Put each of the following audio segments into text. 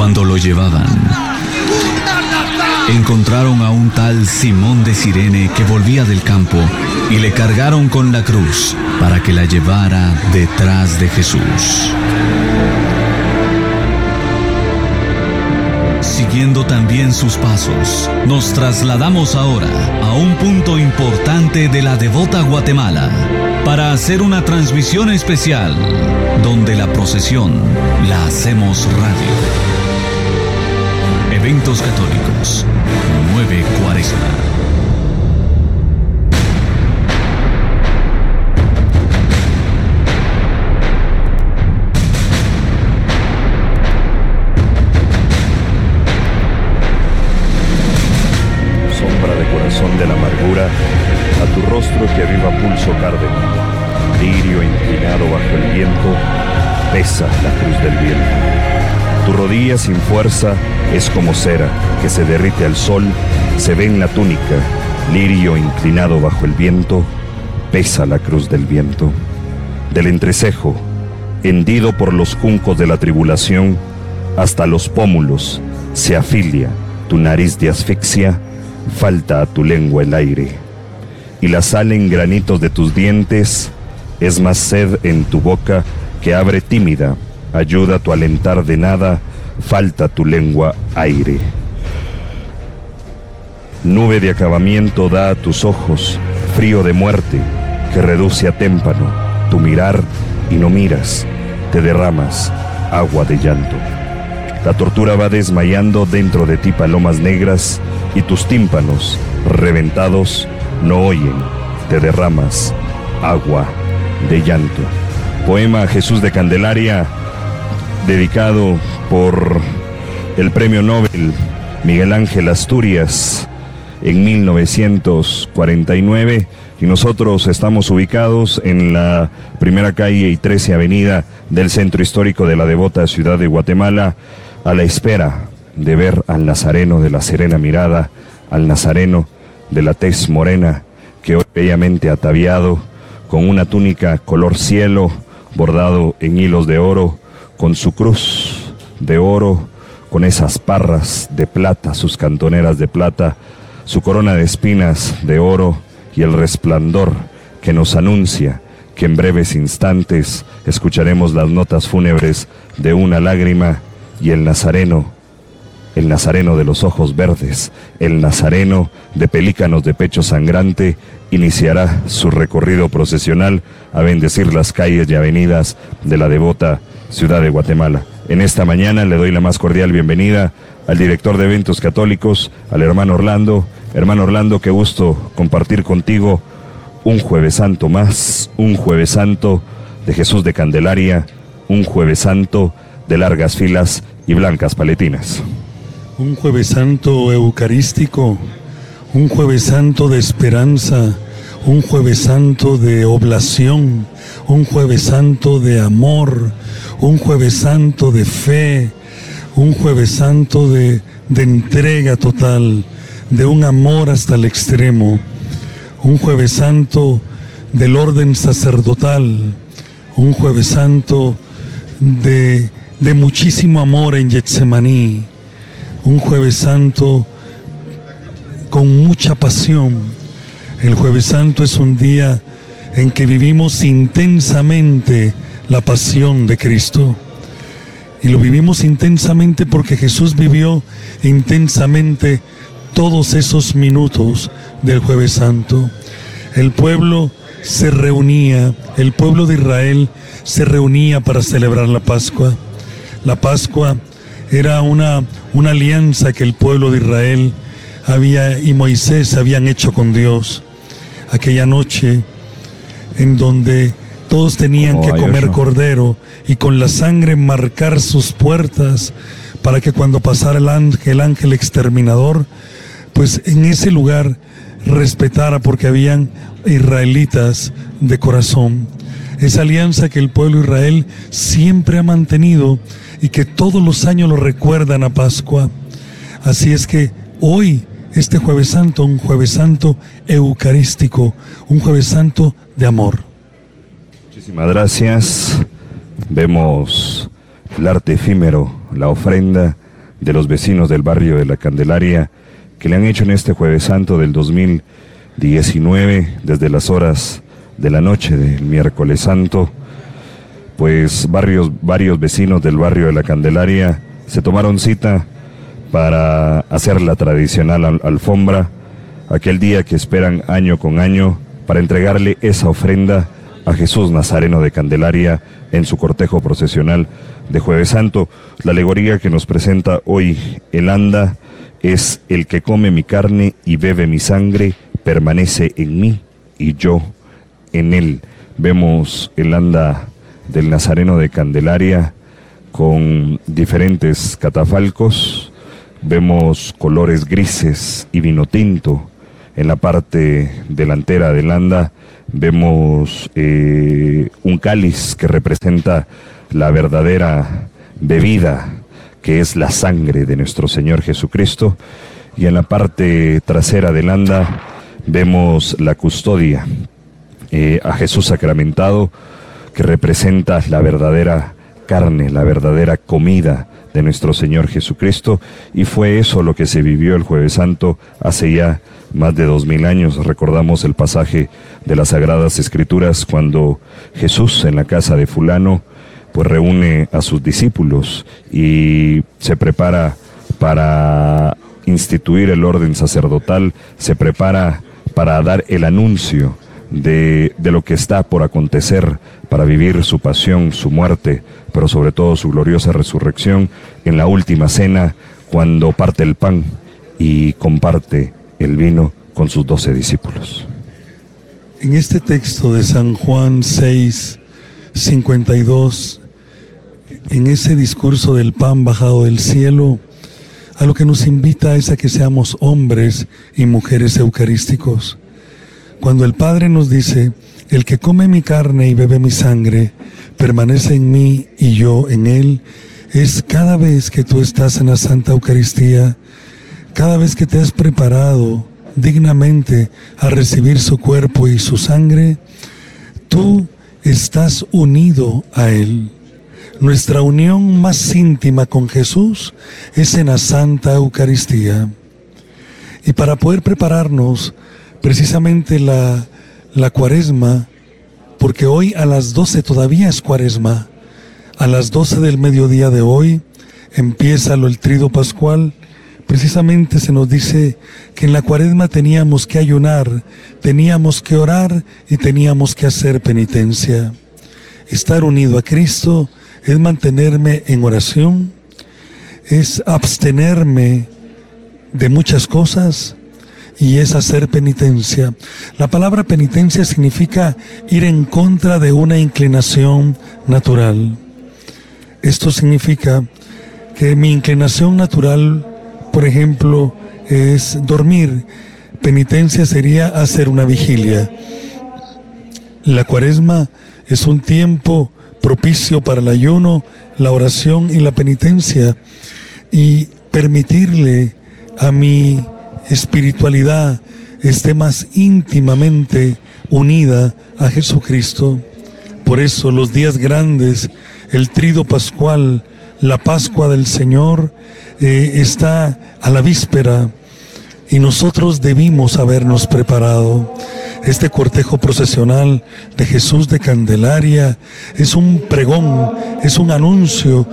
Cuando lo llevaban, encontraron a un tal Simón de Sirene que volvía del campo y le cargaron con la cruz para que la llevara detrás de Jesús. Siguiendo también sus pasos, nos trasladamos ahora a un punto importante de la devota Guatemala para hacer una transmisión especial donde la procesión la hacemos radio. Eventos católicos, 9 Cuaresma. de la amargura, a tu rostro que aviva pulso cárdeno, lirio inclinado bajo el viento, pesa la cruz del viento. Tu rodilla sin fuerza es como cera que se derrite al sol, se ve en la túnica, lirio inclinado bajo el viento, pesa la cruz del viento. Del entrecejo, hendido por los juncos de la tribulación, hasta los pómulos, se afilia tu nariz de asfixia, falta a tu lengua el aire, y la sal en granitos de tus dientes es más sed en tu boca que abre tímida, ayuda tu alentar de nada, falta tu lengua aire. Nube de acabamiento da a tus ojos, frío de muerte, que reduce a témpano, tu mirar y no miras, te derramas agua de llanto. La tortura va desmayando dentro de ti palomas negras y tus tímpanos, reventados, no oyen, te derramas agua de llanto. Poema Jesús de Candelaria, dedicado por el premio Nobel Miguel Ángel Asturias en 1949 y nosotros estamos ubicados en la primera calle y 13 avenida del centro histórico de la devota ciudad de Guatemala a la espera de ver al Nazareno de la serena mirada, al Nazareno de la tez morena, que hoy bellamente ataviado, con una túnica color cielo, bordado en hilos de oro, con su cruz de oro, con esas parras de plata, sus cantoneras de plata, su corona de espinas de oro y el resplandor que nos anuncia que en breves instantes escucharemos las notas fúnebres de una lágrima y el Nazareno el Nazareno de los ojos verdes, el Nazareno de pelícanos de pecho sangrante, iniciará su recorrido procesional a bendecir las calles y avenidas de la devota ciudad de Guatemala. En esta mañana le doy la más cordial bienvenida al director de eventos católicos, al hermano Orlando. Hermano Orlando, qué gusto compartir contigo un jueves santo más, un jueves santo de Jesús de Candelaria, un jueves santo de largas filas y blancas paletinas. Un jueves santo eucarístico, un jueves santo de esperanza, un jueves santo de oblación, un jueves santo de amor, un jueves santo de fe, un jueves santo de, de entrega total, de un amor hasta el extremo, un jueves santo del orden sacerdotal, un jueves santo de, de muchísimo amor en Getsemaní, un jueves santo con mucha pasión. El jueves santo es un día en que vivimos intensamente la pasión de Cristo. Y lo vivimos intensamente porque Jesús vivió intensamente todos esos minutos del jueves santo. El pueblo se reunía, el pueblo de Israel se reunía para celebrar la Pascua. La Pascua era una, una alianza que el pueblo de Israel había y Moisés habían hecho con Dios. Aquella noche en donde todos tenían que comer cordero y con la sangre marcar sus puertas para que cuando pasara el ángel, el ángel exterminador, pues en ese lugar respetara porque habían israelitas de corazón. Esa alianza que el pueblo de Israel siempre ha mantenido y que todos los años lo recuerdan a Pascua. Así es que hoy, este jueves santo, un jueves santo eucarístico, un jueves santo de amor. Muchísimas gracias. Vemos el arte efímero, la ofrenda de los vecinos del barrio de la Candelaria que le han hecho en este jueves santo del 2019 desde las horas de la noche del miércoles santo pues varios, varios vecinos del barrio de la Candelaria se tomaron cita para hacer la tradicional alfombra, aquel día que esperan año con año para entregarle esa ofrenda a Jesús Nazareno de Candelaria en su cortejo procesional de Jueves Santo. La alegoría que nos presenta hoy el anda es el que come mi carne y bebe mi sangre, permanece en mí y yo en él. Vemos el anda del Nazareno de Candelaria con diferentes catafalcos. Vemos colores grises y vino tinto. En la parte delantera del anda vemos eh, un cáliz que representa la verdadera bebida que es la sangre de nuestro Señor Jesucristo. Y en la parte trasera del anda vemos la custodia eh, a Jesús sacramentado que representa la verdadera carne, la verdadera comida de nuestro Señor Jesucristo, y fue eso lo que se vivió el jueves santo hace ya más de dos mil años. Recordamos el pasaje de las Sagradas Escrituras cuando Jesús en la casa de fulano pues reúne a sus discípulos y se prepara para instituir el orden sacerdotal, se prepara para dar el anuncio de, lo que está por acontecer para vivir su pasión, su muerte, pero sobre todo su gloriosa resurrección en la última cena, cuando parte el pan y comparte el vino con sus doce discípulos. En este texto de San Juan 6, 52, en ese discurso del pan bajado del cielo, a lo que nos invita es a que seamos hombres y mujeres eucarísticos cuando el Padre nos dice, el que come mi carne y bebe mi sangre, permanece en mí y yo en él, es cada vez que tú estás en la Santa Eucaristía, cada vez que te has preparado dignamente a recibir su cuerpo y su sangre, tú estás unido a Él. Nuestra unión más íntima con Jesús es en la Santa Eucaristía. Y para poder prepararnos precisamente la, la cuaresma, porque hoy a las 12 todavía es cuaresma, a las 12 del mediodía de hoy empieza lo el trido pascual, precisamente se nos dice que en la cuaresma teníamos que ayunar, teníamos que orar y teníamos que hacer penitencia. Estar unido a Cristo es mantenerme en oración, es abstenerme de muchas cosas, y es hacer penitencia. La palabra penitencia significa ir en contra de una inclinación natural. Esto significa que mi inclinación natural, por ejemplo, es dormir. Penitencia sería hacer una vigilia. La cuaresma es un tiempo propicio para el ayuno, la oración y la penitencia y permitirle a mi espiritualidad esté más íntimamente unida a Jesucristo. Por eso los días grandes, el trido pascual, la Pascua del Señor eh, está a la víspera y nosotros debimos habernos preparado. Este cortejo procesional de Jesús de Candelaria es un pregón, es un anuncio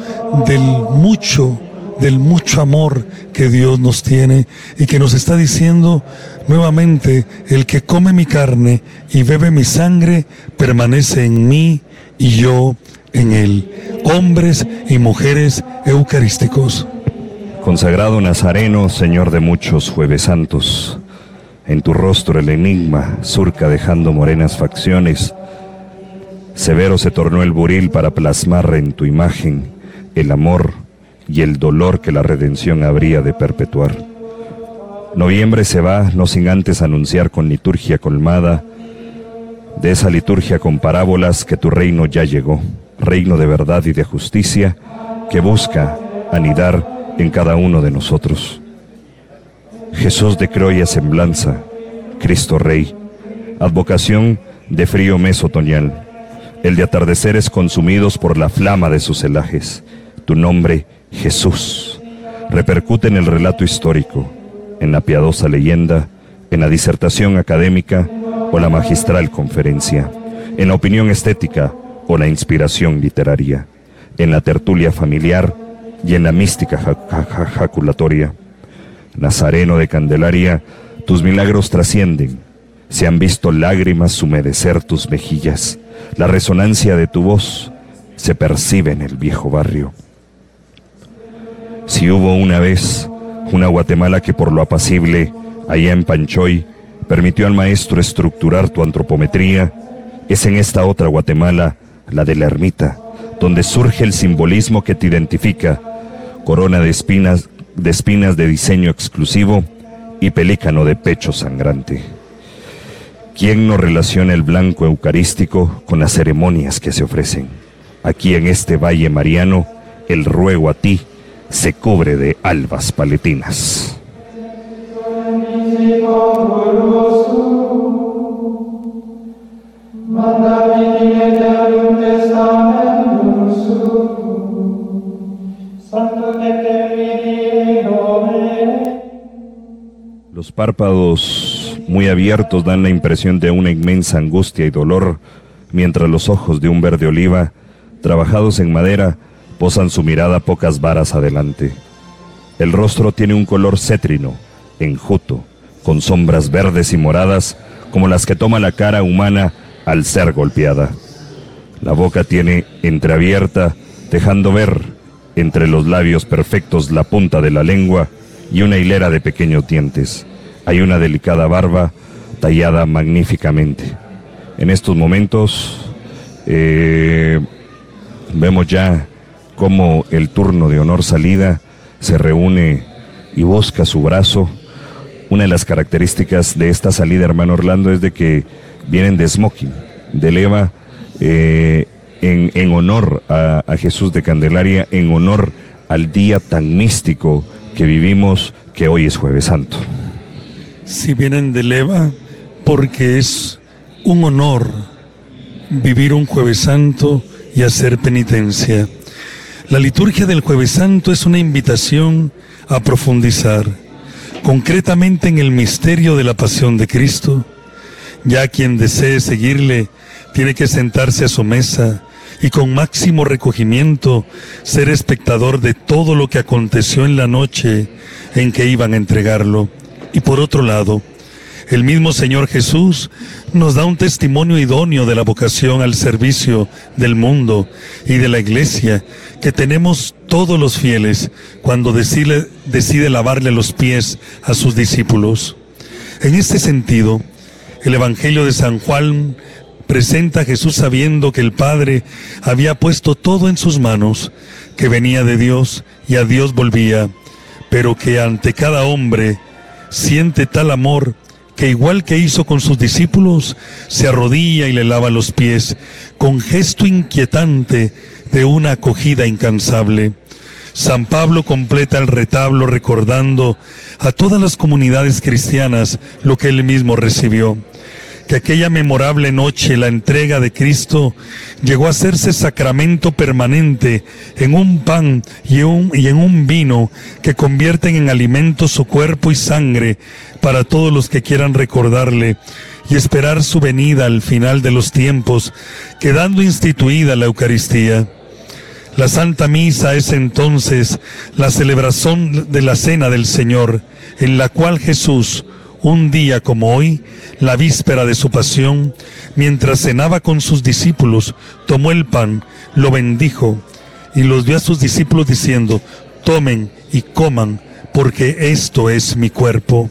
del mucho del mucho amor que Dios nos tiene y que nos está diciendo nuevamente, el que come mi carne y bebe mi sangre permanece en mí y yo en él. Hombres y mujeres eucarísticos. Consagrado Nazareno, Señor de muchos jueves santos, en tu rostro el enigma surca dejando morenas facciones. Severo se tornó el buril para plasmar en tu imagen el amor y el dolor que la redención habría de perpetuar. Noviembre se va, no sin antes anunciar con liturgia colmada, de esa liturgia con parábolas que tu reino ya llegó, reino de verdad y de justicia, que busca anidar en cada uno de nosotros. Jesús de Croya semblanza, Cristo Rey, advocación de frío mes otoñal, el de atardeceres consumidos por la flama de sus celajes, tu nombre Jesús, repercute en el relato histórico, en la piadosa leyenda, en la disertación académica o la magistral conferencia, en la opinión estética o la inspiración literaria, en la tertulia familiar y en la mística jaculatoria. Nazareno de Candelaria, tus milagros trascienden. Se han visto lágrimas humedecer tus mejillas. La resonancia de tu voz se percibe en el viejo barrio. Si hubo una vez una Guatemala que por lo apacible, allá en Panchoy, permitió al maestro estructurar tu antropometría, es en esta otra Guatemala, la de la ermita, donde surge el simbolismo que te identifica, corona de espinas, de espinas de diseño exclusivo y pelícano de pecho sangrante. ¿Quién no relaciona el blanco eucarístico con las ceremonias que se ofrecen? Aquí en este valle mariano, el ruego a ti, se cubre de albas paletinas. Los párpados muy abiertos dan la impresión de una inmensa angustia y dolor, mientras los ojos de un verde oliva, trabajados en madera, posan su mirada pocas varas adelante. El rostro tiene un color cétrino, enjuto, con sombras verdes y moradas como las que toma la cara humana al ser golpeada. La boca tiene entreabierta, dejando ver entre los labios perfectos la punta de la lengua y una hilera de pequeños dientes. Hay una delicada barba tallada magníficamente. En estos momentos eh, vemos ya cómo el turno de honor salida se reúne y busca su brazo. Una de las características de esta salida, hermano Orlando, es de que vienen de smoking, de leva, eh, en, honor a, a Jesús de Candelaria, en honor al día tan místico que vivimos, que hoy es jueves santo. Si vienen de leva, porque es un honor vivir un jueves santo y hacer penitencia. La liturgia del jueves santo es una invitación a profundizar concretamente en el misterio de la pasión de Cristo. Ya quien desee seguirle tiene que sentarse a su mesa y con máximo recogimiento ser espectador de todo lo que aconteció en la noche en que iban a entregarlo. Y por otro lado, el mismo Señor Jesús nos da un testimonio idóneo de la vocación al servicio del mundo y de la iglesia que tenemos todos los fieles cuando decide, lavarle los pies a sus discípulos. En este sentido, el Evangelio de San Juan presenta a Jesús sabiendo que el Padre había puesto todo en sus manos, que venía de Dios y a Dios volvía, pero que ante cada hombre siente tal amor que igual que hizo con sus discípulos, se arrodilla y le lava los pies, con gesto inquietante de una acogida incansable. San Pablo completa el retablo recordando a todas las comunidades cristianas lo que él mismo recibió que aquella memorable noche la entrega de Cristo llegó a hacerse sacramento permanente en un pan y, y, en un vino que convierten en alimento su cuerpo y sangre para todos los que quieran recordarle y esperar su venida al final de los tiempos, quedando instituida la Eucaristía. La Santa Misa es entonces la celebración de la Cena del Señor, en la cual Jesús, un día como hoy, la víspera de su pasión, mientras cenaba con sus discípulos, tomó el pan, lo bendijo y los dio a sus discípulos diciendo, tomen y coman, porque esto es mi cuerpo.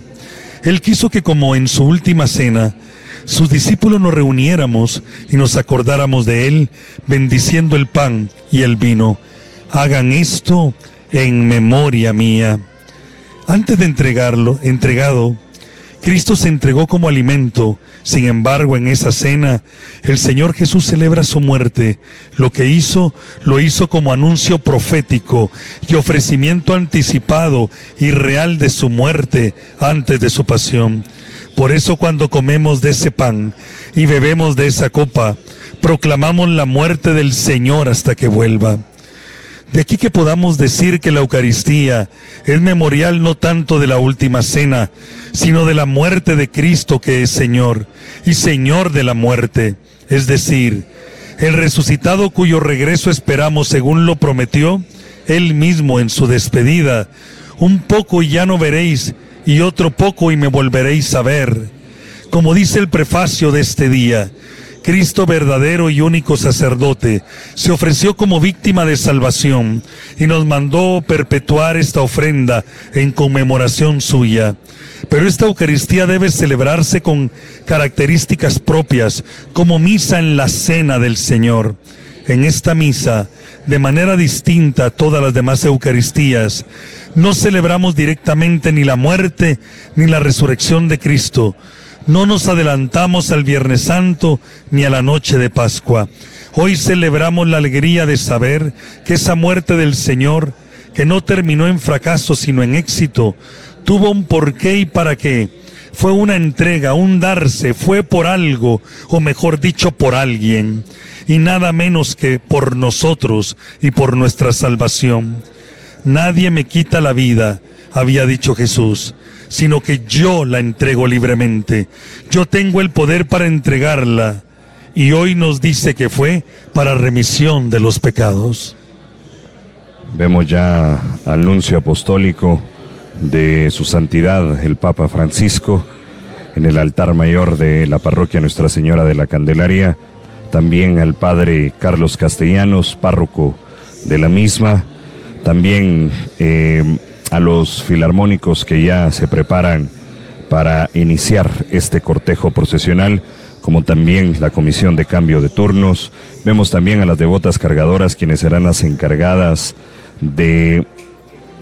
Él quiso que como en su última cena, sus discípulos nos reuniéramos y nos acordáramos de Él, bendiciendo el pan y el vino. Hagan esto en memoria mía. Antes de entregarlo, entregado, Cristo se entregó como alimento. Sin embargo, en esa cena, el Señor Jesús celebra su muerte. Lo que hizo, lo hizo como anuncio profético y ofrecimiento anticipado y real de su muerte antes de su pasión. Por eso cuando comemos de ese pan y bebemos de esa copa, proclamamos la muerte del Señor hasta que vuelva. De aquí que podamos decir que la Eucaristía es memorial no tanto de la última cena, sino de la muerte de Cristo que es Señor y Señor de la muerte, es decir, el resucitado cuyo regreso esperamos según lo prometió, él mismo en su despedida, un poco y ya no veréis, y otro poco y me volveréis a ver. Como dice el prefacio de este día, Cristo verdadero y único sacerdote, se ofreció como víctima de salvación y nos mandó perpetuar esta ofrenda en conmemoración suya. Pero esta Eucaristía debe celebrarse con características propias, como misa en la cena del Señor. En esta misa, de manera distinta a todas las demás Eucaristías, no celebramos directamente ni la muerte ni la resurrección de Cristo, no nos adelantamos al Viernes Santo ni a la noche de Pascua. Hoy celebramos la alegría de saber que esa muerte del Señor, que no terminó en fracaso sino en éxito, tuvo un porqué y para qué. Fue una entrega, un darse, fue por algo, o mejor dicho, por alguien, y nada menos que por nosotros y por nuestra salvación. Nadie me quita la vida, había dicho Jesús sino que yo la entrego libremente. Yo tengo el poder para entregarla. Y hoy nos dice que fue para remisión de los pecados. Vemos ya al nuncio apostólico de su santidad, el Papa Francisco, en el altar mayor de la parroquia Nuestra Señora de la Candelaria, también al Padre Carlos Castellanos, párroco de la misma, también eh, a los filarmónicos que ya se preparan para iniciar este cortejo procesional, como también la comisión de cambio de turnos. Vemos también a las devotas cargadoras quienes serán las encargadas de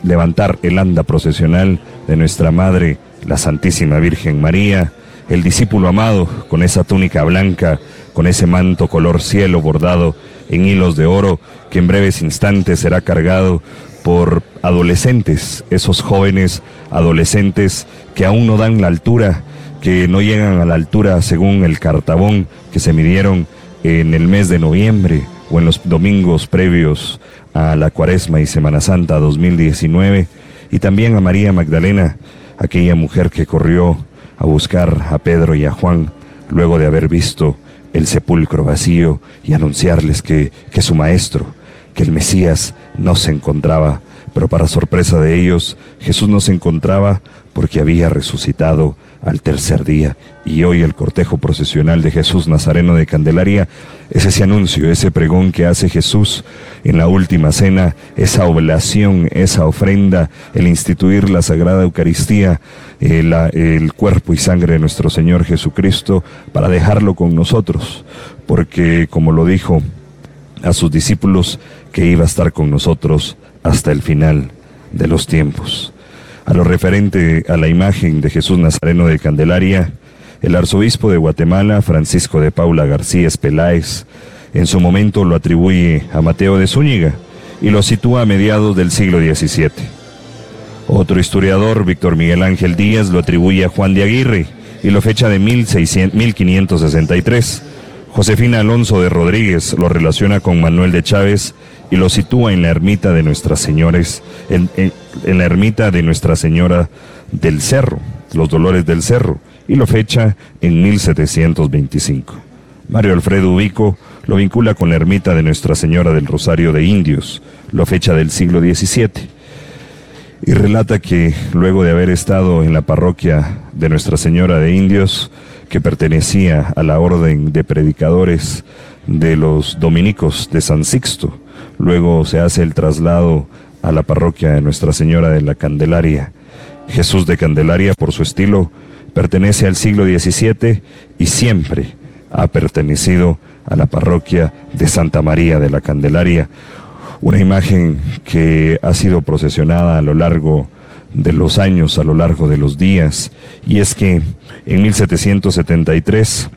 levantar el anda procesional de nuestra Madre, la Santísima Virgen María, el discípulo amado con esa túnica blanca, con ese manto color cielo bordado en hilos de oro, que en breves instantes será cargado por adolescentes, esos jóvenes adolescentes que aún no dan la altura, que no llegan a la altura según el cartabón que se midieron en el mes de noviembre o en los domingos previos a la Cuaresma y Semana Santa 2019, y también a María Magdalena, aquella mujer que corrió a buscar a Pedro y a Juan luego de haber visto el sepulcro vacío y anunciarles que, que su maestro, que el Mesías no se encontraba, pero para sorpresa de ellos, Jesús no se encontraba porque había resucitado al tercer día. Y hoy el cortejo procesional de Jesús Nazareno de Candelaria es ese anuncio, ese pregón que hace Jesús en la última cena, esa oblación, esa ofrenda, el instituir la Sagrada Eucaristía, el, el cuerpo y sangre de nuestro Señor Jesucristo, para dejarlo con nosotros. Porque como lo dijo a sus discípulos, que iba a estar con nosotros hasta el final de los tiempos. A lo referente a la imagen de Jesús Nazareno de Candelaria, el arzobispo de Guatemala, Francisco de Paula García Peláez, en su momento lo atribuye a Mateo de Zúñiga y lo sitúa a mediados del siglo XVII. Otro historiador, Víctor Miguel Ángel Díaz, lo atribuye a Juan de Aguirre y lo fecha de 1563 Josefina Alonso de Rodríguez lo relaciona con Manuel de Chávez y lo sitúa en la ermita de Nuestras Señores, en, la ermita de Nuestra Señora del Cerro, los Dolores del Cerro, y lo fecha en 1725. Mario Alfredo Ubico lo vincula con la ermita de Nuestra Señora del Rosario de Indios, lo fecha del siglo XVII, y relata que luego de haber estado en la parroquia de Nuestra Señora de Indios, que pertenecía a la orden de predicadores de los dominicos de San Sixto. Luego se hace el traslado a la parroquia de Nuestra Señora de la Candelaria. Jesús de Candelaria, por su estilo, pertenece al siglo XVII y siempre ha pertenecido a la parroquia de Santa María de la Candelaria, una imagen que ha sido procesionada a lo largo de los años, a lo largo de los días, y es que en 1773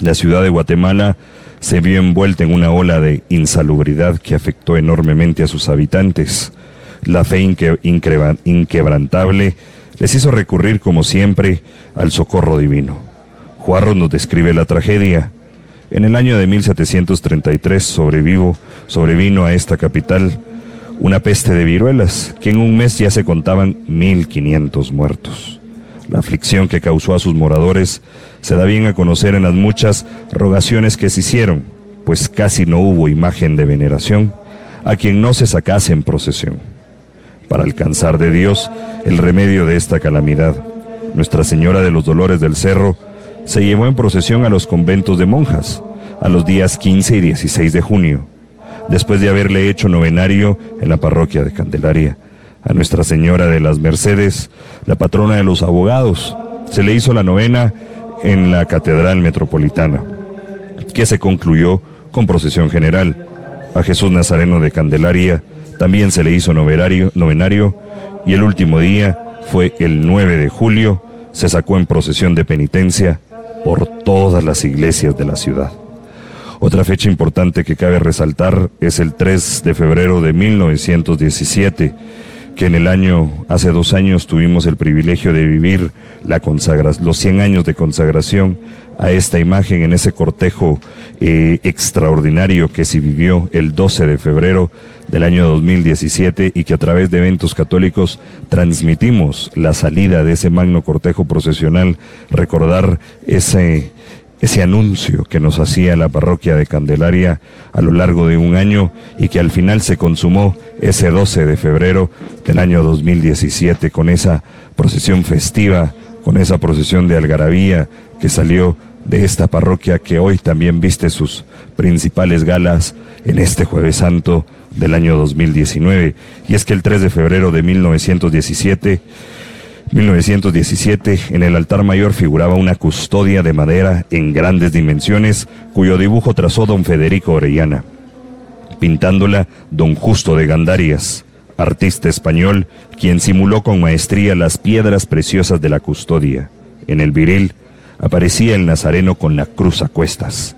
la ciudad de Guatemala se vio envuelta en una ola de insalubridad que afectó enormemente a sus habitantes. La fe inquebrantable les hizo recurrir, como siempre, al socorro divino. Juarro nos describe la tragedia. En el año de 1733 sobrevivo, sobrevino a esta capital una peste de viruelas, que en un mes ya se contaban 1.500 muertos. La aflicción que causó a sus moradores se da bien a conocer en las muchas rogaciones que se hicieron, pues casi no hubo imagen de veneración a quien no se sacase en procesión. Para alcanzar de Dios el remedio de esta calamidad, Nuestra Señora de los Dolores del Cerro se llevó en procesión a los conventos de monjas a los días 15 y 16 de junio, después de haberle hecho novenario en la parroquia de Candelaria. A Nuestra Señora de las Mercedes, la patrona de los abogados, se le hizo la novena en la Catedral Metropolitana, que se concluyó con procesión general. A Jesús Nazareno de Candelaria también se le hizo novenario, y el último día fue el 9 de julio, se sacó en procesión de penitencia por todas las iglesias de la ciudad. Otra fecha importante que cabe resaltar es el 3 de febrero de 1917, que en el año, hace dos años, tuvimos el privilegio de vivir la los 100 años de consagración a esta imagen en ese cortejo eh, extraordinario que se vivió el 12 de febrero del año 2017 y que a través de eventos católicos transmitimos la salida de ese magno cortejo procesional, recordar ese ese anuncio que nos hacía la parroquia de Candelaria a lo largo de un año y que al final se consumó ese 12 de febrero del año 2017 con esa procesión festiva, con esa procesión de algarabía que salió de esta parroquia que hoy también viste sus principales galas en este jueves santo del año 2019. Y es que el 3 de febrero de 1917 1917, en el altar mayor figuraba una custodia de madera en grandes dimensiones, cuyo dibujo trazó don Federico Orellana, pintándola don Justo de Gandarias, artista español, quien simuló con maestría las piedras preciosas de la custodia. En el viril aparecía el nazareno con la cruz a cuestas,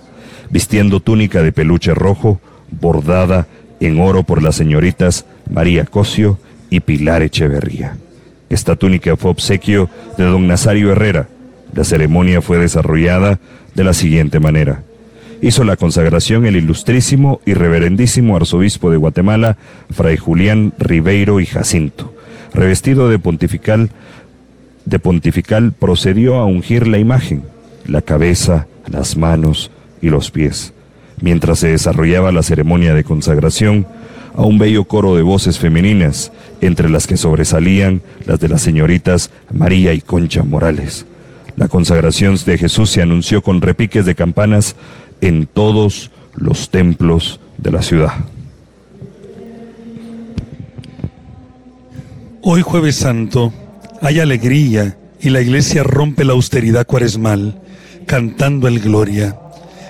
vistiendo túnica de peluche rojo, bordada en oro por las señoritas María Cosio y Pilar Echeverría. Esta túnica fue obsequio de don Nazario Herrera. La ceremonia fue desarrollada de la siguiente manera. Hizo la consagración el ilustrísimo y reverendísimo arzobispo de Guatemala, Fray Julián Ribeiro y Jacinto. Revestido de pontifical, de pontifical procedió a ungir la imagen, la cabeza, las manos y los pies. Mientras se desarrollaba la ceremonia de consagración, a un bello coro de voces femeninas, entre las que sobresalían las de las señoritas María y Concha Morales. La consagración de Jesús se anunció con repiques de campanas en todos los templos de la ciudad. Hoy jueves santo hay alegría y la iglesia rompe la austeridad cuaresmal cantando el gloria.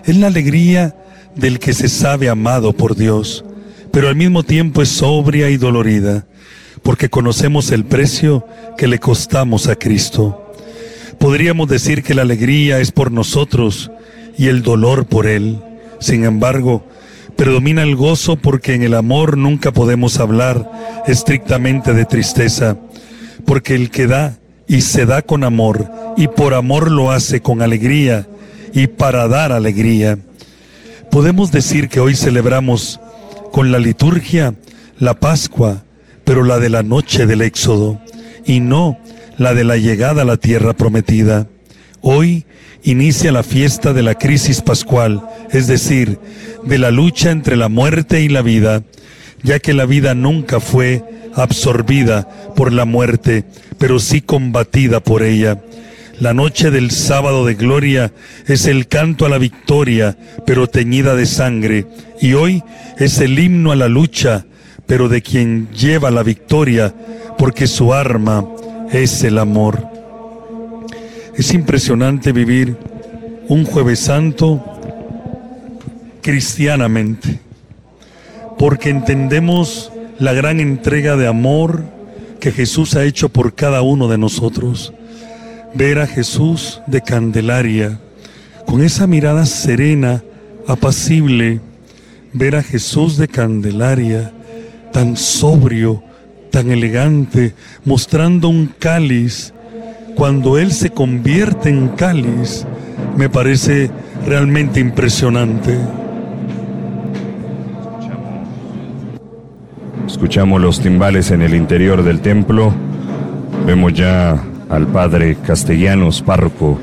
Es la alegría del que se sabe amado por Dios pero al mismo tiempo es sobria y dolorida, porque conocemos el precio que le costamos a Cristo. Podríamos decir que la alegría es por nosotros y el dolor por Él. Sin embargo, predomina el gozo porque en el amor nunca podemos hablar estrictamente de tristeza, porque el que da y se da con amor y por amor lo hace con alegría y para dar alegría. Podemos decir que hoy celebramos con la liturgia la Pascua, pero la de la noche del Éxodo, y no la de la llegada a la tierra prometida. Hoy inicia la fiesta de la crisis pascual, es decir, de la lucha entre la muerte y la vida, ya que la vida nunca fue absorbida por la muerte, pero sí combatida por ella. La noche del sábado de gloria es el canto a la victoria, pero teñida de sangre. Y hoy es el himno a la lucha, pero de quien lleva la victoria, porque su arma es el amor. Es impresionante vivir un jueves santo cristianamente, porque entendemos la gran entrega de amor que Jesús ha hecho por cada uno de nosotros ver a Jesús de Candelaria, con esa mirada serena, apacible, ver a Jesús de Candelaria, tan sobrio, tan elegante, mostrando un cáliz, cuando Él se convierte en cáliz, me parece realmente impresionante. Escuchamos los timbales en el interior del templo. Vemos ya al padre Castellanos, párroco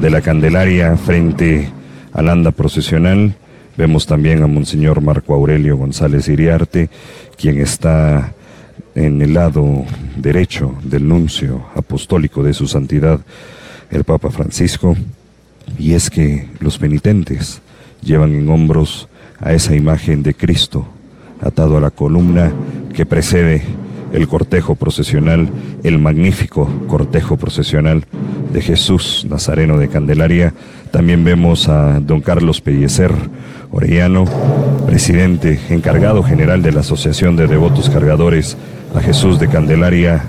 de la Candelaria, frente al anda procesional. Vemos también a Monseñor Marco Aurelio González Iriarte, quien está en el lado derecho del nuncio apostólico de su santidad, el Papa Francisco. Y es que los penitentes llevan en hombros a esa imagen de Cristo atado a la columna que precede el cortejo procesional, el magnífico cortejo procesional de Jesús Nazareno de Candelaria. También vemos a don Carlos Pellecer Orellano, presidente encargado general de la Asociación de Devotos Cargadores a Jesús de Candelaria,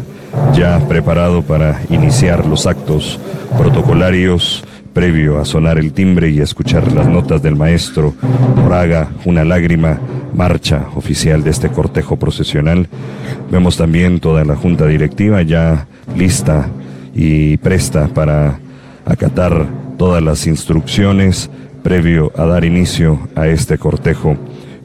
ya preparado para iniciar los actos protocolarios previo a sonar el timbre y a escuchar las notas del maestro Moraga, una lágrima, marcha oficial de este cortejo procesional. Vemos también toda la junta directiva ya lista y presta para acatar todas las instrucciones previo a dar inicio a este cortejo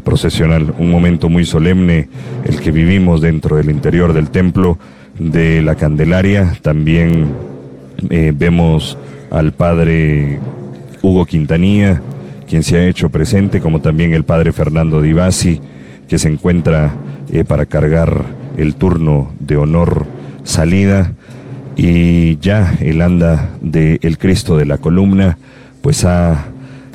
procesional. Un momento muy solemne el que vivimos dentro del interior del templo de la Candelaria. También eh, vemos al padre Hugo Quintanilla, quien se ha hecho presente, como también el padre Fernando Divasi, que se encuentra eh, para cargar el turno de honor salida. Y ya el anda del el Cristo de la columna, pues ha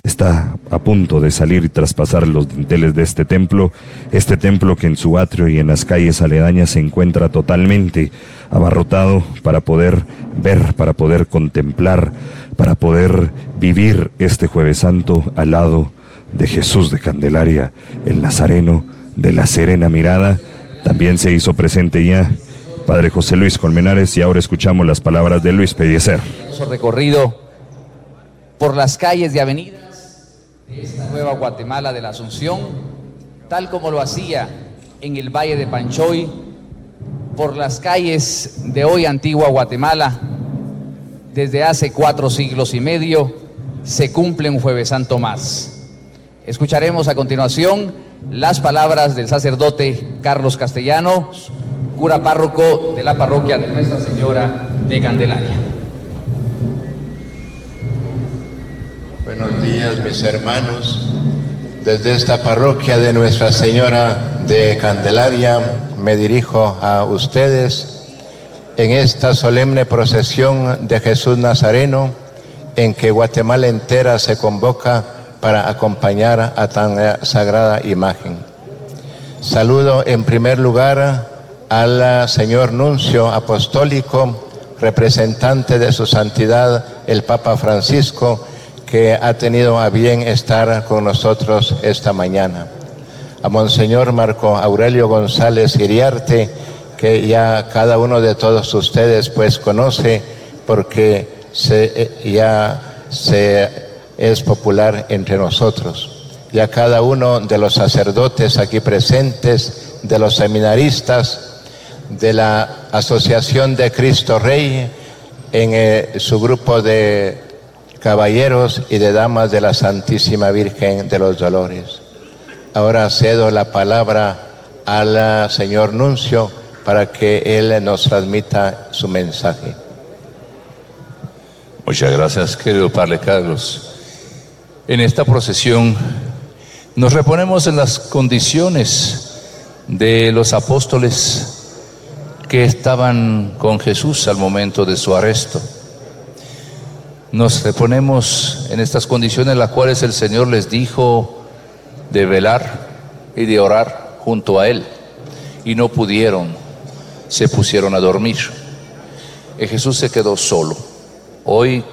está a punto de salir y traspasar los dinteles de este templo, este templo que en su atrio y en las calles aledañas se encuentra totalmente abarrotado para poder ver, para poder contemplar, para poder vivir este jueves santo al lado de Jesús de Candelaria, el Nazareno de la Serena Mirada. También se hizo presente ya Padre José Luis Colmenares y ahora escuchamos las palabras de Luis Pellecer. Su recorrido por las calles de esta nueva Guatemala de la Asunción, tal como lo hacía en el Valle de Panchoy, por las calles de hoy antigua Guatemala, desde hace cuatro siglos y medio, se cumple un jueves santo más. Escucharemos a continuación las palabras del sacerdote Carlos Castellanos, cura párroco de la parroquia de Nuestra Señora de Candelaria. Buenos días mis hermanos. Desde esta parroquia de Nuestra Señora de Candelaria me dirijo a ustedes en esta solemne procesión de Jesús Nazareno en que Guatemala entera se convoca para acompañar a tan sagrada imagen. Saludo en primer lugar al señor nuncio apostólico, representante de su santidad el Papa Francisco, que ha tenido a bien estar con nosotros esta mañana. A Monseñor Marco Aurelio González Iriarte, que ya cada uno de todos ustedes pues conoce porque se, eh, ya se es popular entre nosotros. Y a cada uno de los sacerdotes aquí presentes, de los seminaristas, de la Asociación de Cristo Rey, en eh, su grupo de caballeros y de damas de la Santísima Virgen de los Dolores. Ahora cedo la palabra al señor Nuncio para que él nos transmita su mensaje. Muchas gracias, querido Padre Carlos. En esta procesión nos reponemos en las condiciones de los apóstoles que estaban con Jesús al momento de su arresto nos reponemos en estas condiciones en las cuales el Señor les dijo de velar y de orar junto a Él. Y no pudieron, se pusieron a dormir. Y Jesús se quedó solo. Hoy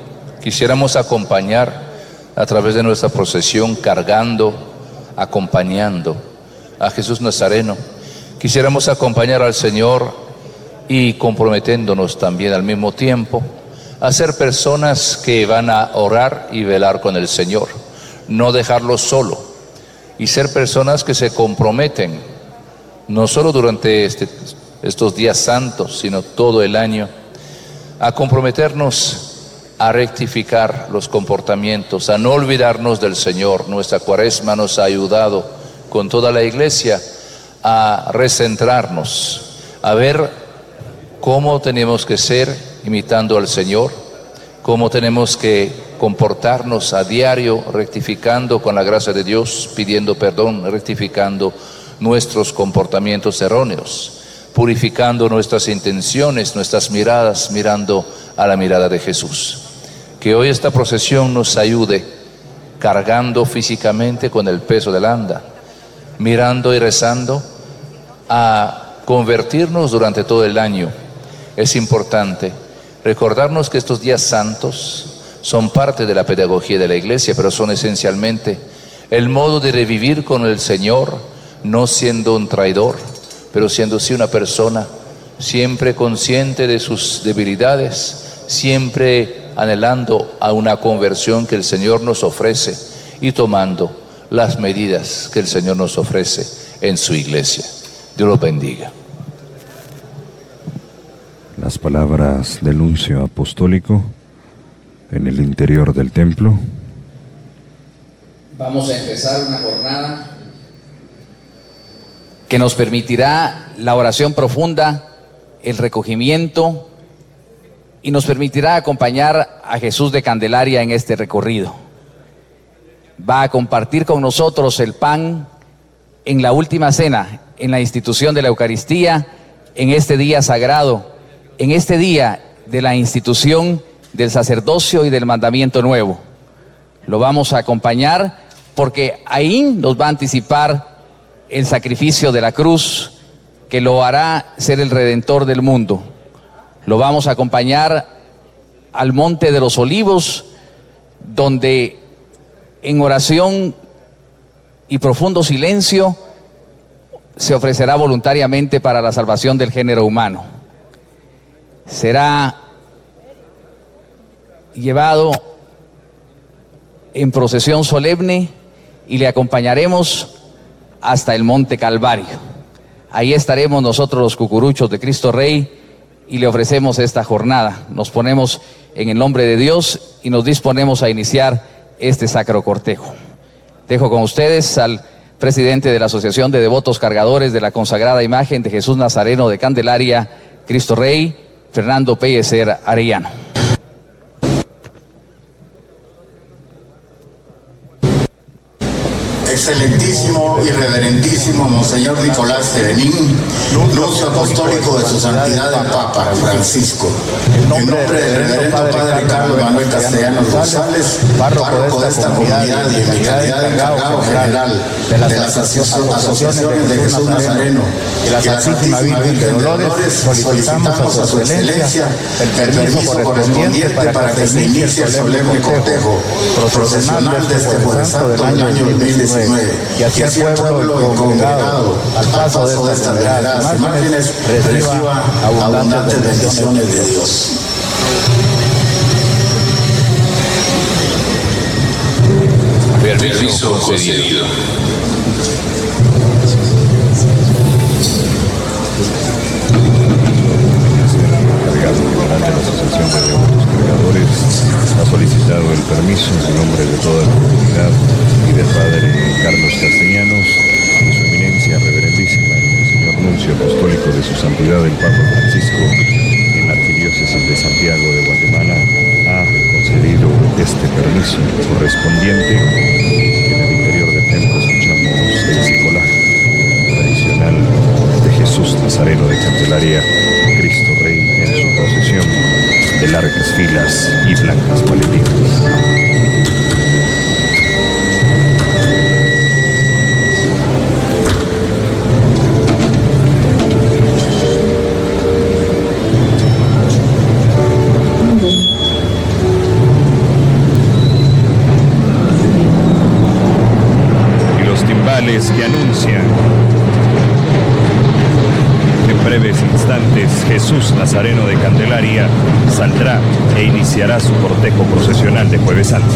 quisiéramos acompañar a través de nuestra procesión, cargando, acompañando a Jesús Nazareno. Quisiéramos acompañar al Señor y comprometiéndonos también al mismo tiempo a ser personas que van a orar y velar con el Señor, no dejarlo solo y ser personas que se comprometen, no solo durante este, estos días santos, sino todo el año, a comprometernos a rectificar los comportamientos, a no olvidarnos del Señor. Nuestra cuaresma nos ha ayudado con toda la iglesia a recentrarnos, a ver cómo tenemos que ser imitando al Señor, cómo tenemos que comportarnos a diario, rectificando con la gracia de Dios, pidiendo perdón, rectificando nuestros comportamientos erróneos, purificando nuestras intenciones, nuestras miradas, mirando a la mirada de Jesús. Que hoy esta procesión nos ayude cargando físicamente con el peso del anda, mirando y rezando a convertirnos durante todo el año. Es importante recordarnos que estos días santos son parte de la pedagogía de la iglesia, pero son esencialmente el modo de revivir con el Señor, no siendo un traidor, pero siendo sí una persona siempre consciente de sus debilidades, siempre anhelando a una conversión que el Señor nos ofrece y tomando las medidas que el Señor nos ofrece en su iglesia. Dios los bendiga. Las palabras del uncio apostólico en el interior del templo. Vamos a empezar una jornada que nos permitirá la oración profunda, el recogimiento y nos permitirá acompañar a Jesús de Candelaria en este recorrido. Va a compartir con nosotros el pan en la última cena, en la institución de la Eucaristía, en este día sagrado, en este día de la institución del sacerdocio y del mandamiento nuevo. Lo vamos a acompañar porque ahí nos va a anticipar el sacrificio de la cruz que lo hará ser el redentor del mundo. Lo vamos a acompañar al Monte de los Olivos, donde en oración y profundo silencio se ofrecerá voluntariamente para la salvación del género humano. Será llevado en procesión solemne y le acompañaremos hasta el Monte Calvario. Ahí estaremos nosotros los cucuruchos de Cristo Rey y le ofrecemos esta jornada. Nos ponemos en el nombre de Dios y nos disponemos a iniciar este sacro cortejo. Dejo con ustedes al presidente de la Asociación de Devotos Cargadores de la Consagrada Imagen de Jesús Nazareno de Candelaria, Cristo Rey, Fernando Pellecer Arellano. Excelentísimo y reverentísimo Monseñor Nicolás Terenín, nuncio apostólico de su santidad el Papa Francisco. En nombre del reverendo Padre Carlos Manuel Castellanos González, párroco de esta comunidad y en mi calidad de encargado general de las asociaciones de Jesús Nazareno y la Santísima Virgen de Dolores, solicitamos a su excelencia el permiso correspondiente para que se inicie el solemne cortejo procesional de este Jueves Santo del año 2019 y así el pueblo congregado al paso de estas verdades imágenes reciba abundantes bendiciones. de Dios. Permiso concedido. Encargado ha solicitado el permiso en nombre de toda la comunidad y del Padre Carlos Castellanos, de su eminencia reverendísima, el Monseñor Nuncio Apostólico de su Santidad el Papa Francisco, en la Arquidiócesis de Santiago de Guatemala, ha concedido este permiso correspondiente. En el interior del templo escuchamos el psicolaje tradicional de Jesús Nazareno de Candelaria, Cristo Rey en su procesión de largas filas y blancas paletinas. Jesús Nazareno de Candelaria saldrá e iniciará su cortejo procesional de Jueves Santo.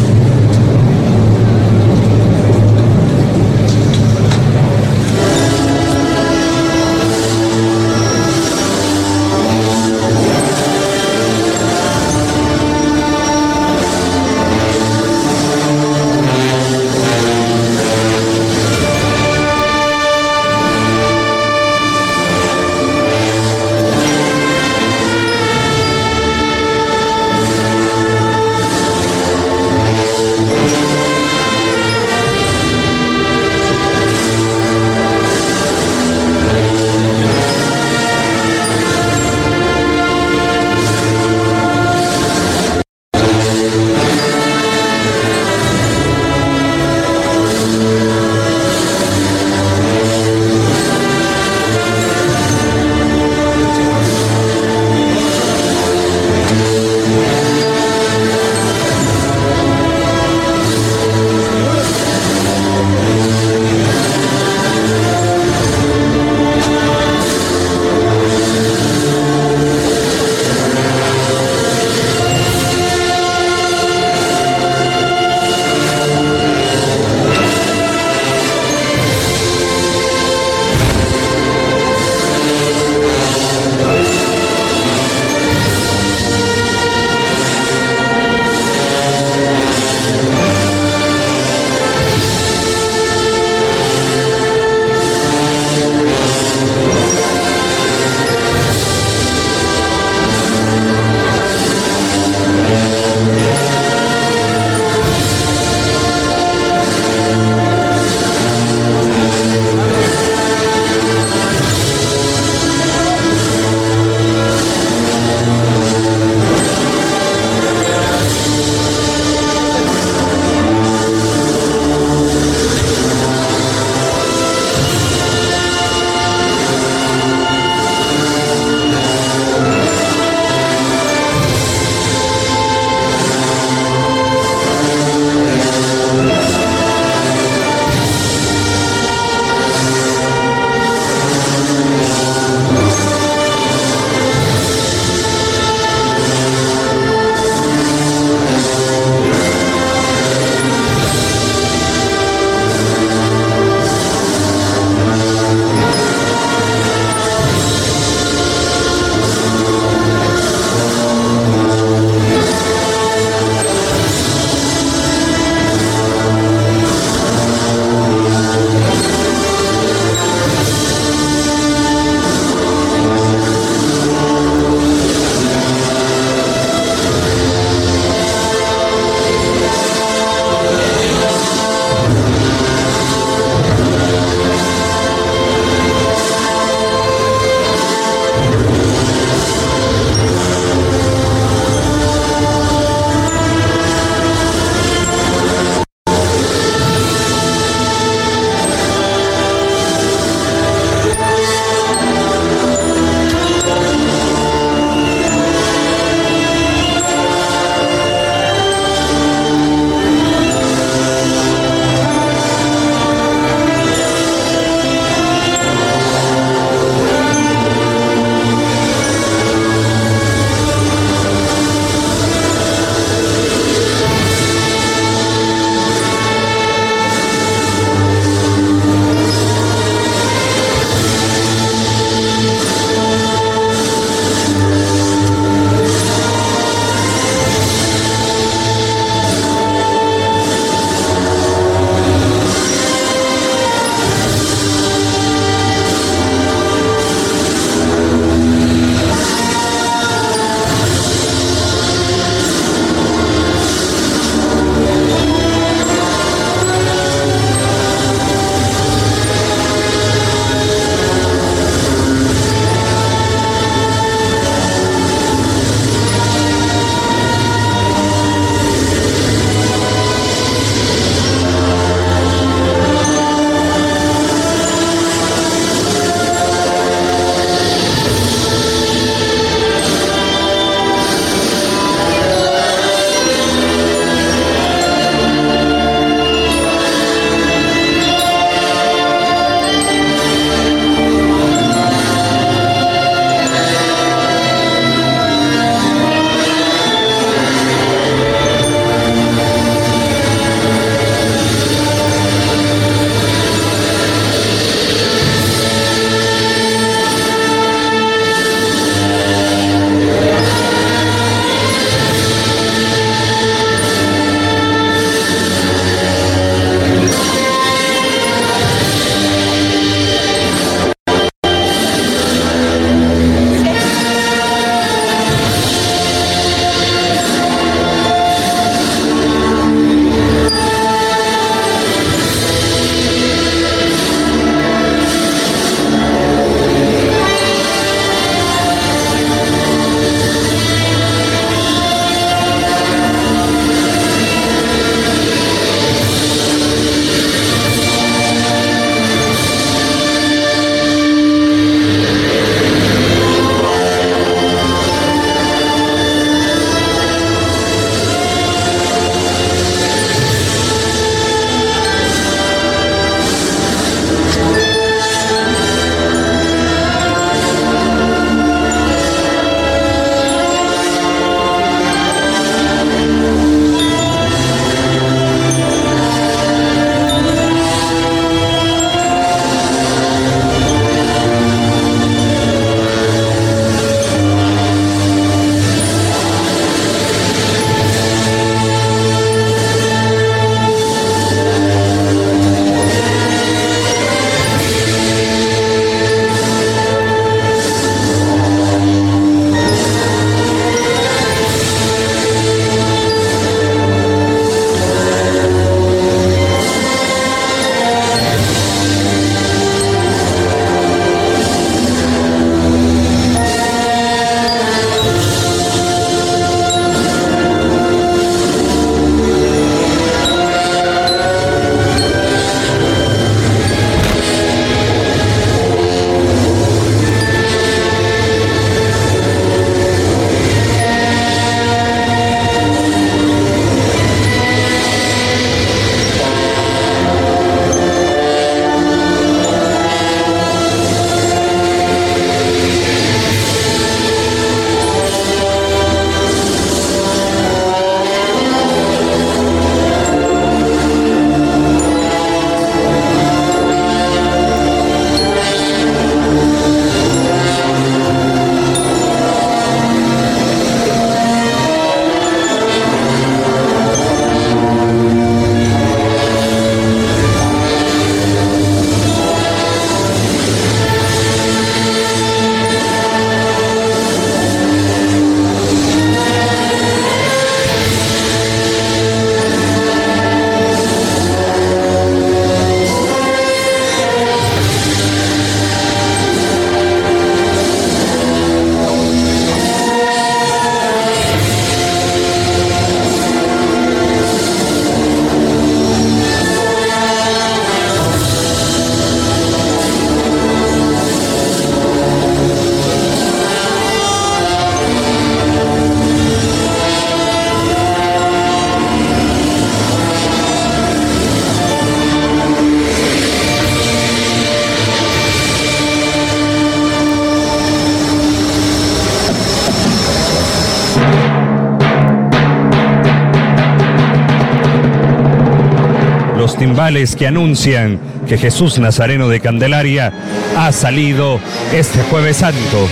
Que anuncian que Jesús Nazareno de Candelaria ha salido este jueves santo.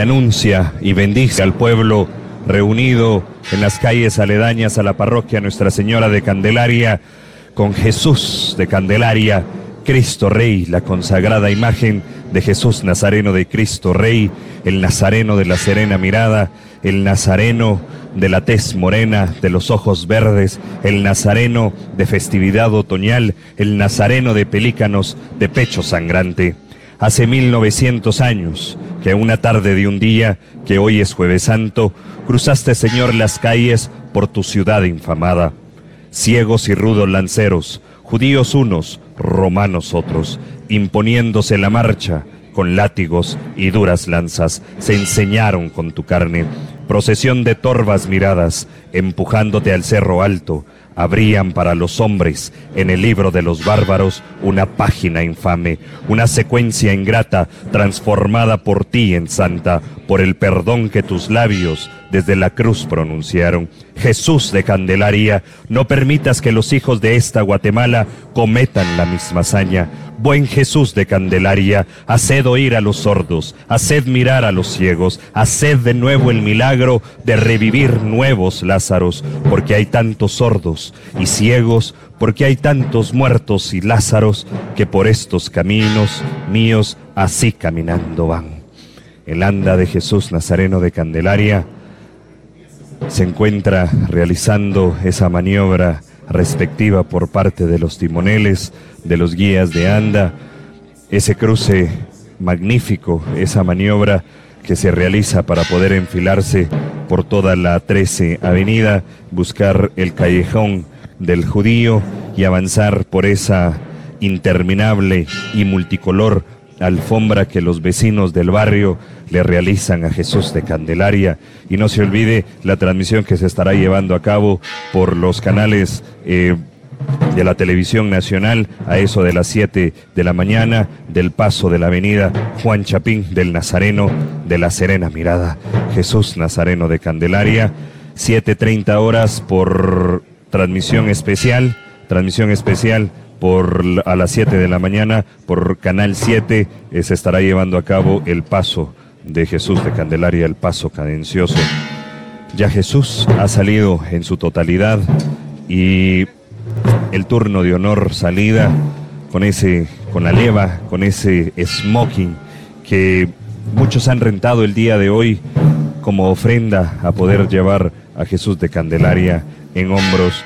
Anuncia y bendice al pueblo reunido en las calles aledañas a la parroquia Nuestra Señora de Candelaria, con Jesús de Candelaria, Cristo Rey, la consagrada imagen de Jesús Nazareno de Cristo Rey, el Nazareno de la serena mirada, el Nazareno de la tez morena, de los ojos verdes, el Nazareno de festividad otoñal, el Nazareno de pelícanos, de pecho sangrante hace 1900 años, que una tarde de un día, que hoy es jueves santo, cruzaste, Señor, las calles por tu ciudad infamada. Ciegos y rudos lanceros, judíos unos, romanos otros, imponiéndose la marcha, con látigos y duras lanzas, se enseñaron con tu carne. Procesión de torvas miradas, empujándote al cerro alto, habrían para los hombres en el libro de los bárbaros una página infame, una secuencia ingrata transformada por ti en santa, por el perdón que tus labios desde la cruz pronunciaron. Jesús de Candelaria, no permitas que los hijos de esta Guatemala cometan la misma hazaña. Buen Jesús de Candelaria, haced oír a los sordos, haced mirar a los ciegos, haced de nuevo el milagro de revivir nuevos Lázaros, porque hay tantos sordos y ciegos, porque hay tantos muertos y Lázaros que por estos caminos míos así caminando van. El anda de Jesús Nazareno de Candelaria se encuentra realizando esa maniobra respectiva por parte de los timoneles, de los guías de anda, ese cruce magnífico, esa maniobra que se realiza para poder enfilarse por toda la 13 avenida, buscar el callejón del judío y avanzar por esa interminable y multicolor alfombra que los vecinos del barrio le realizan a Jesús de Candelaria. Y no se olvide la transmisión que se estará llevando a cabo por los canales eh, de la televisión nacional a eso de las 7 de la mañana del paso de la avenida Juan Chapín del Nazareno de la Serena Mirada. Jesús Nazareno de Candelaria, 7.30 horas por transmisión especial, transmisión especial por a las 7 de la mañana por Canal 7 eh, se estará llevando a cabo el paso de Jesús de Candelaria, el paso cadencioso. Ya Jesús ha salido en su totalidad y el turno de honor salida con ese con la leva, con ese smoking que muchos han rentado el día de hoy como ofrenda a poder llevar a Jesús de Candelaria en hombros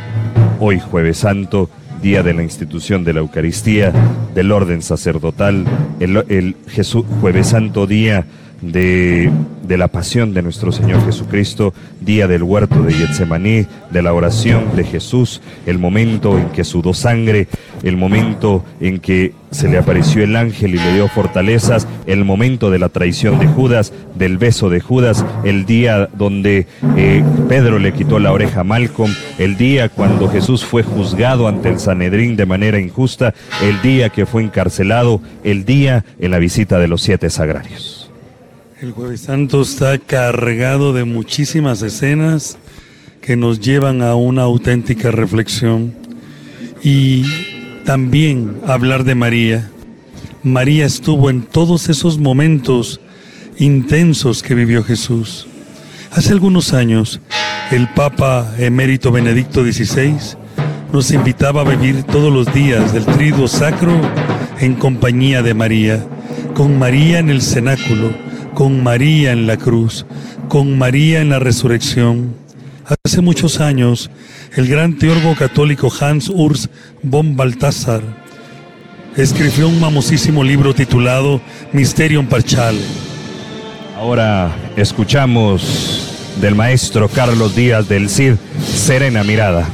hoy jueves santo, día de la institución de la Eucaristía, del orden sacerdotal, el, el Jesús, jueves santo día de, de, la pasión de nuestro Señor Jesucristo, día del huerto de Getsemaní, de la oración de Jesús, el momento en que sudó sangre, el momento en que se le apareció el ángel y le dio fortalezas, el momento de la traición de Judas, del beso de Judas, el día donde eh, Pedro le quitó la oreja a Malcolm, el día cuando Jesús fue juzgado ante el Sanedrín de manera injusta, el día que fue encarcelado, el día en la visita de los siete sagrarios. El jueves santo está cargado de muchísimas escenas que nos llevan a una auténtica reflexión y también hablar de María. María estuvo en todos esos momentos intensos que vivió Jesús. Hace algunos años, el Papa emérito Benedicto XVI nos invitaba a vivir todos los días del triduo sacro en compañía de María, con María en el cenáculo, con María en la cruz, con María en la resurrección. Hace muchos años, el gran teólogo católico Hans Urs von Balthasar escribió un famosísimo libro titulado Mysterium Parchal. Ahora escuchamos del maestro Carlos Díaz del Cid, Serena Mirada.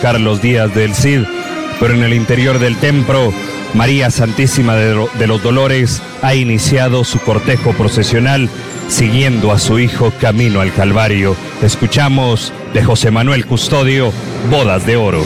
Carlos Díaz del Cid, pero en el interior del templo, María Santísima de los Dolores ha iniciado su cortejo procesional siguiendo a su hijo camino al Calvario. Escuchamos de José Manuel Custodio, Bodas de Oro.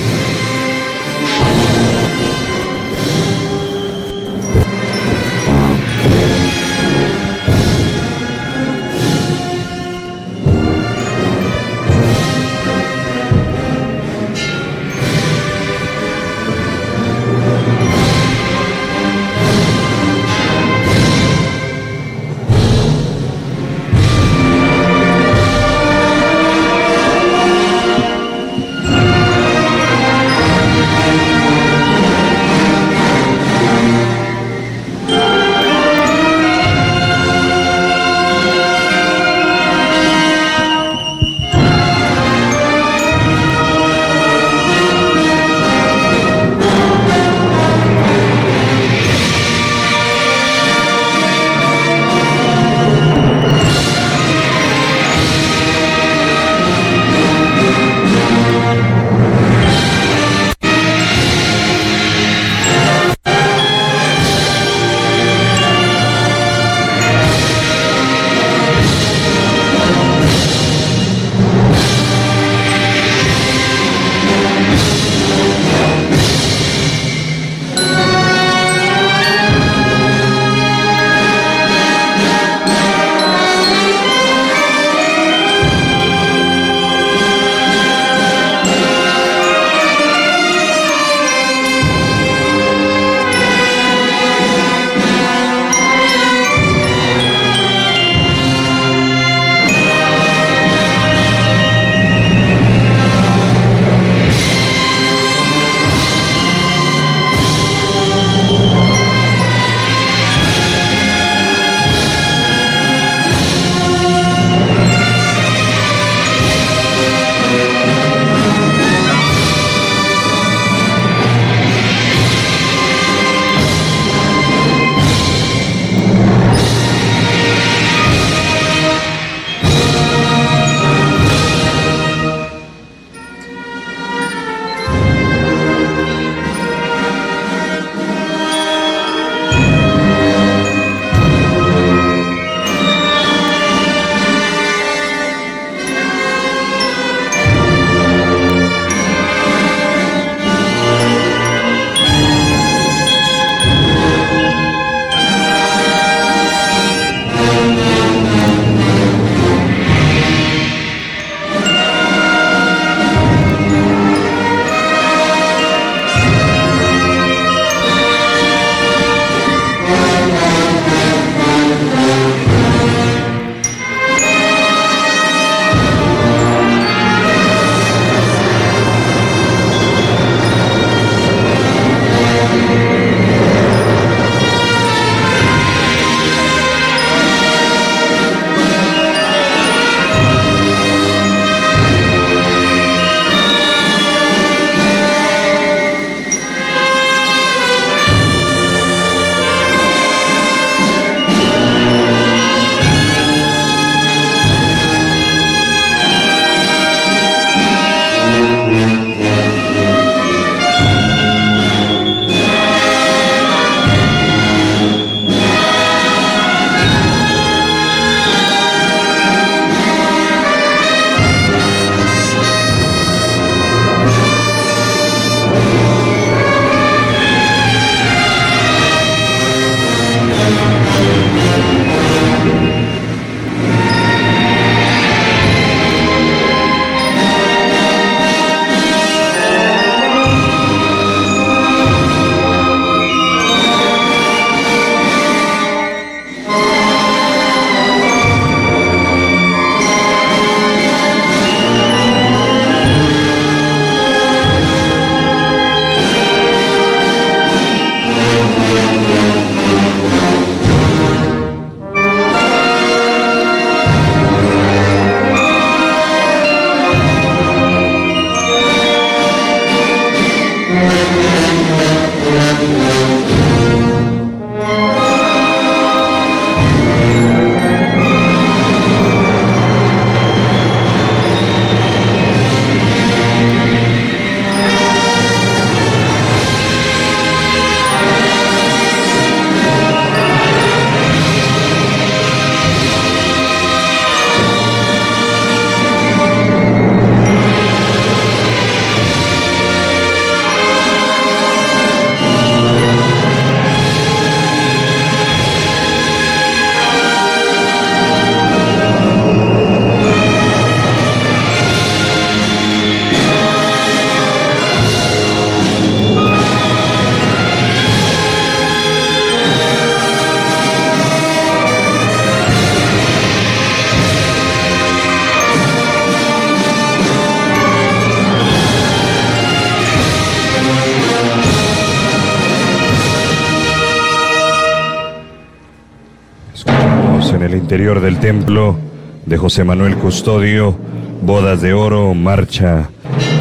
Del templo de José Manuel Custodio, bodas de oro, marcha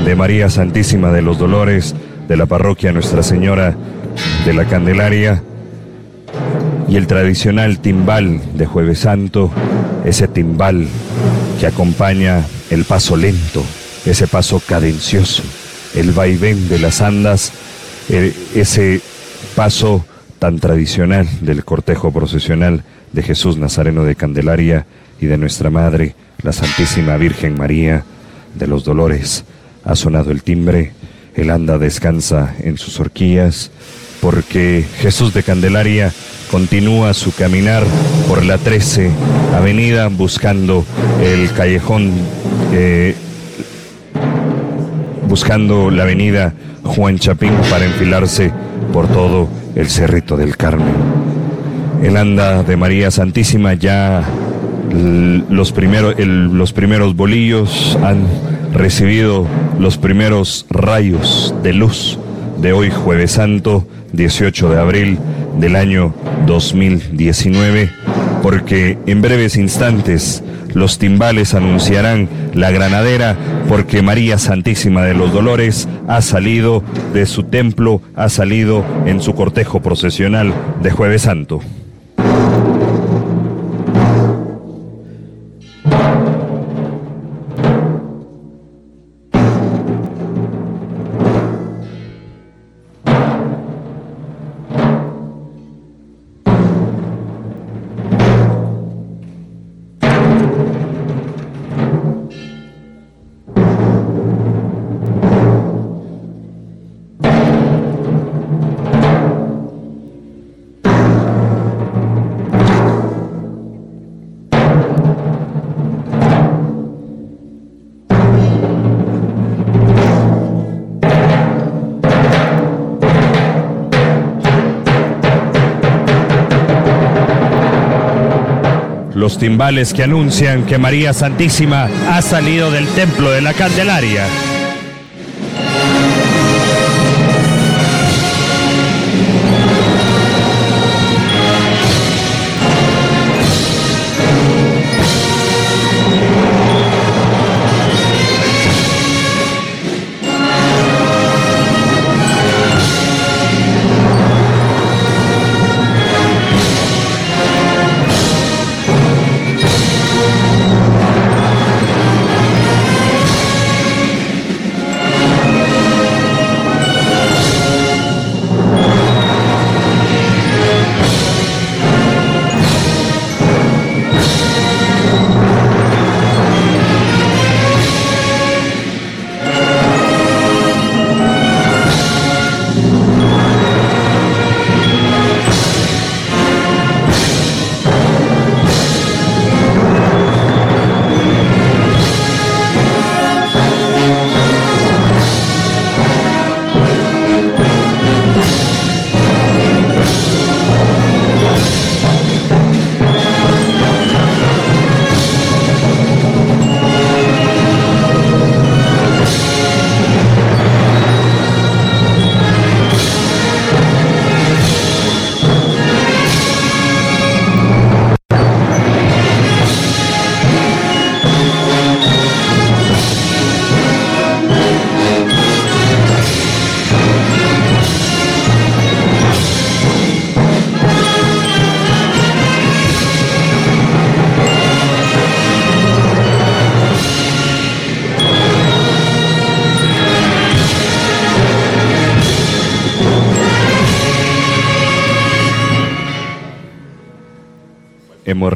de María Santísima de los Dolores de la parroquia Nuestra Señora de la Candelaria y el tradicional timbal de Jueves Santo, ese timbal que acompaña el paso lento, ese paso cadencioso, el vaivén de las andas, eh, ese paso tan tradicional del cortejo procesional de Jesús Nazareno de Candelaria y de nuestra Madre, la Santísima Virgen María de los Dolores. Ha sonado el timbre, el anda descansa en sus horquillas, porque Jesús de Candelaria continúa su caminar por la 13 Avenida buscando el callejón, eh, buscando la avenida Juan Chapín para enfilarse por todo el Cerrito del Carmen. El anda de María Santísima ya los primeros, los primeros bolillos han recibido los primeros rayos de luz de hoy jueves santo 18 de abril del año 2019 porque en breves instantes los timbales anunciarán la granadera porque María Santísima de los Dolores ha salido de su templo, ha salido en su cortejo procesional de jueves santo. Los timbales que anuncian que María Santísima ha salido del templo de la Candelaria.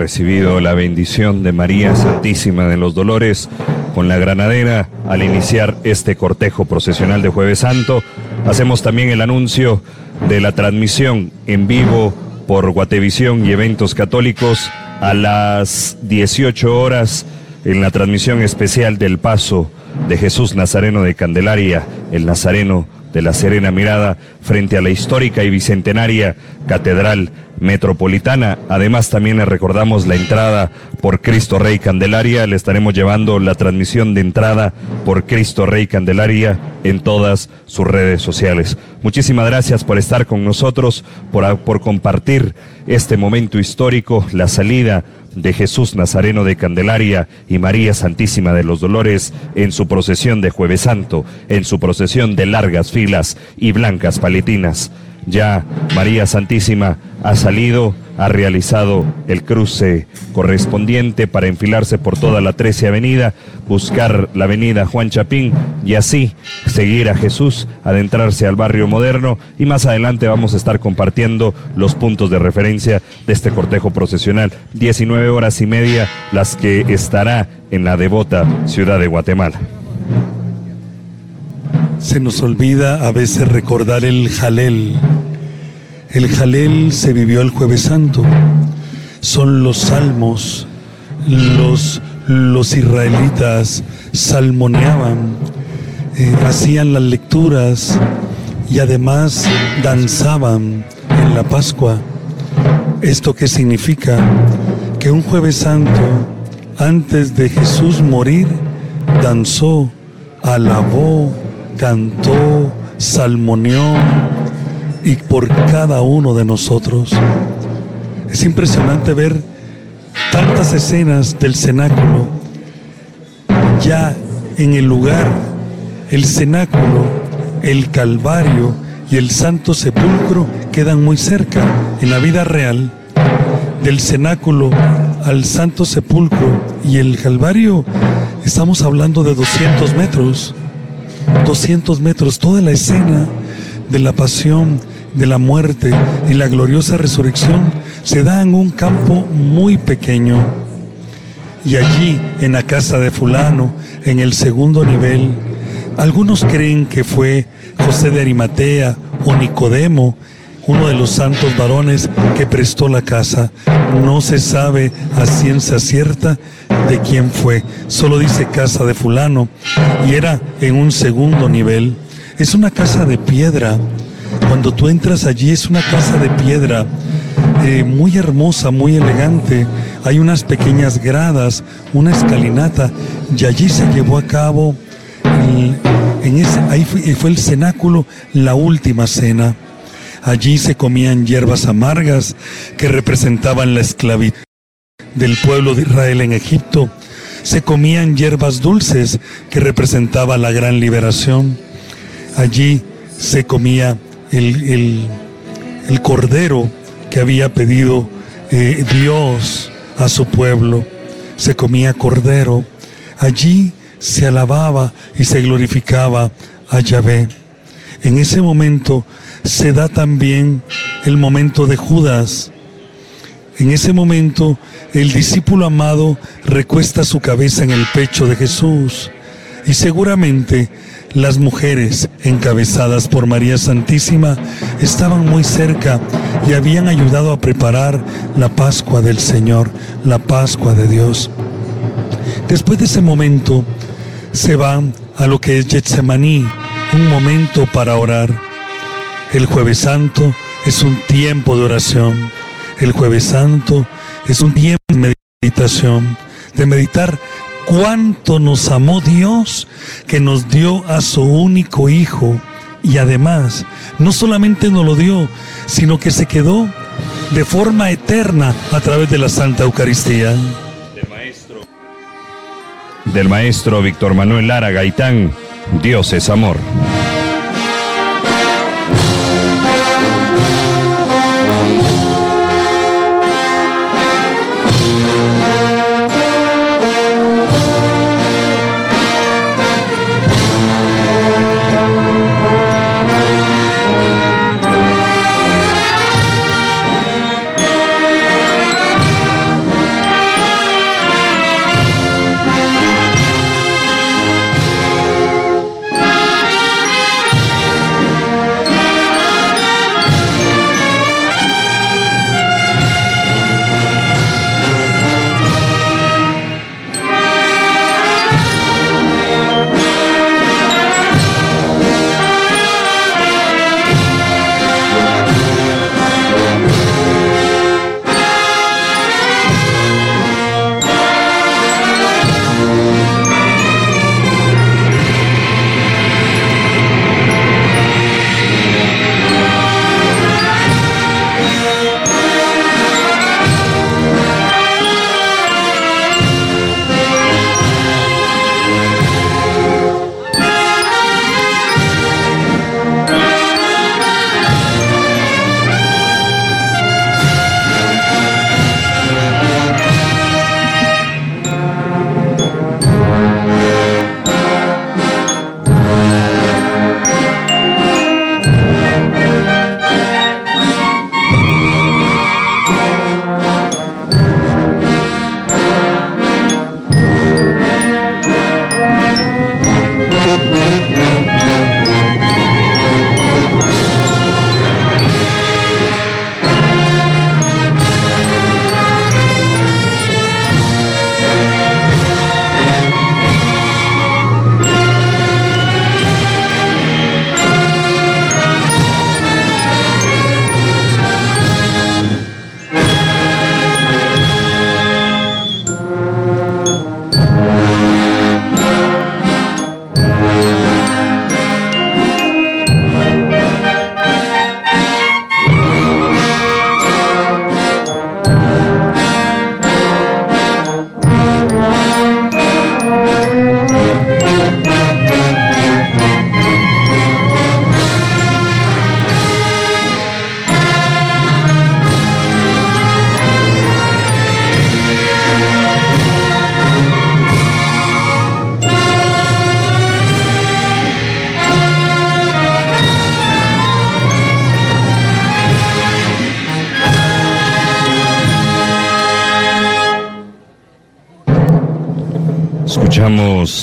Recibido la bendición de María Santísima de los Dolores con la granadera al iniciar este cortejo procesional de Jueves Santo. Hacemos también el anuncio de la transmisión en vivo por Guatevisión y Eventos Católicos a las 18 horas en la transmisión especial del paso de Jesús Nazareno de Candelaria, el Nazareno de la Serena Mirada, frente a la histórica y bicentenaria Catedral Metropolitana. Además, también recordamos la entrada por Cristo Rey Candelaria. Le estaremos llevando la transmisión de entrada por Cristo Rey Candelaria en todas sus redes sociales. Muchísimas gracias por estar con nosotros, por, por compartir este momento histórico, la salida de Jesús Nazareno de Candelaria y María Santísima de los Dolores en su procesión de Jueves Santo, en su procesión de largas filas y blancas paletinas. Ya María Santísima ha salido, ha realizado el cruce correspondiente para enfilarse por toda la 13 Avenida, buscar la Avenida Juan Chapín y así seguir a Jesús, adentrarse al barrio moderno y más adelante vamos a estar compartiendo los puntos de referencia de este cortejo procesional. 19 horas y media las que estará en la devota ciudad de Guatemala. Se nos olvida a veces recordar el jalel. El jalel se vivió el jueves santo. Son los salmos. Los, los israelitas salmoneaban, eh, hacían las lecturas y además danzaban en la Pascua. ¿Esto qué significa? Que un jueves santo, antes de Jesús morir, danzó, alabó, cantó, salmoneó y por cada uno de nosotros. Es impresionante ver tantas escenas del cenáculo ya en el lugar, el cenáculo, el calvario y el santo sepulcro quedan muy cerca en la vida real. Del cenáculo al santo sepulcro y el calvario estamos hablando de 200 metros. 200 metros, toda la escena de la pasión, de la muerte y la gloriosa resurrección se da en un campo muy pequeño. Y allí, en la casa de fulano, en el segundo nivel, algunos creen que fue José de Arimatea o Nicodemo, uno de los santos varones que prestó la casa. No se sabe a ciencia cierta de quién fue, solo dice casa de fulano y era en un segundo nivel. Es una casa de piedra. Cuando tú entras allí es una casa de piedra eh, muy hermosa, muy elegante. Hay unas pequeñas gradas, una escalinata y allí se llevó a cabo, en ese, ahí fue el cenáculo, la última cena. Allí se comían hierbas amargas que representaban la esclavitud del pueblo de Israel en Egipto. Se comían hierbas dulces que representaban la gran liberación. Allí se comía el, cordero que había pedido eh, Dios a su pueblo. Se comía cordero. Allí se alababa y se glorificaba a Yahvé. En ese momento se da también el momento de Judas. En ese momento el discípulo amado recuesta su cabeza en el pecho de Jesús y seguramente las mujeres encabezadas por María Santísima estaban muy cerca y habían ayudado a preparar la Pascua del Señor, la Pascua de Dios. Después de ese momento se va a lo que es Getsemaní, un momento para orar. El jueves santo es un tiempo de oración. El jueves santo es un tiempo de meditación, de meditar cuánto nos amó Dios que nos dio a su único Hijo. Y además, no solamente nos lo dio, sino que se quedó de forma eterna a través de la Santa Eucaristía. Del maestro, del maestro Víctor Manuel Lara Gaitán, Dios es amor.